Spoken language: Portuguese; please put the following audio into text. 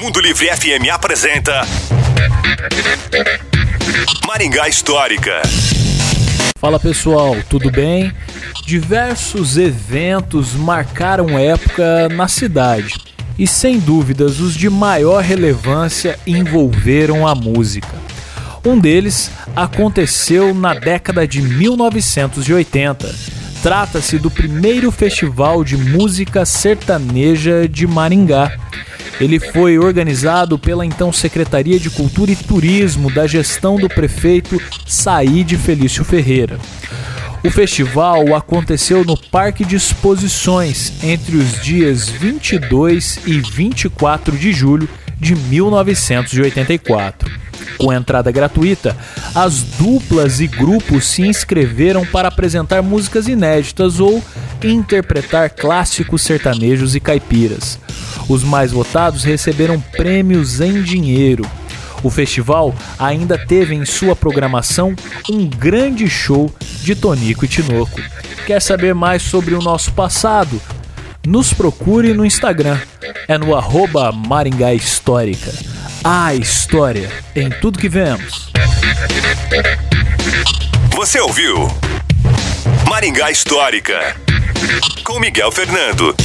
Mundo Livre FM apresenta Maringá Histórica. Fala pessoal, tudo bem? Diversos eventos marcaram época na cidade e, sem dúvidas, os de maior relevância envolveram a música. Um deles aconteceu na década de 1980. Trata-se do primeiro festival de música sertaneja de Maringá. Ele foi organizado pela então Secretaria de Cultura e Turismo da gestão do prefeito Saíde Felício Ferreira. O festival aconteceu no Parque de Exposições entre os dias 22 e 24 de julho de 1984. Com entrada gratuita, as duplas e grupos se inscreveram para apresentar músicas inéditas ou interpretar clássicos sertanejos e caipiras. Os mais votados receberam prêmios em dinheiro. O festival ainda teve em sua programação um grande show de Tonico e Tinoco. Quer saber mais sobre o nosso passado? Nos procure no Instagram, é no arroba Maringá Histórica. A história em tudo que vemos. Você ouviu Maringá Histórica com Miguel Fernando.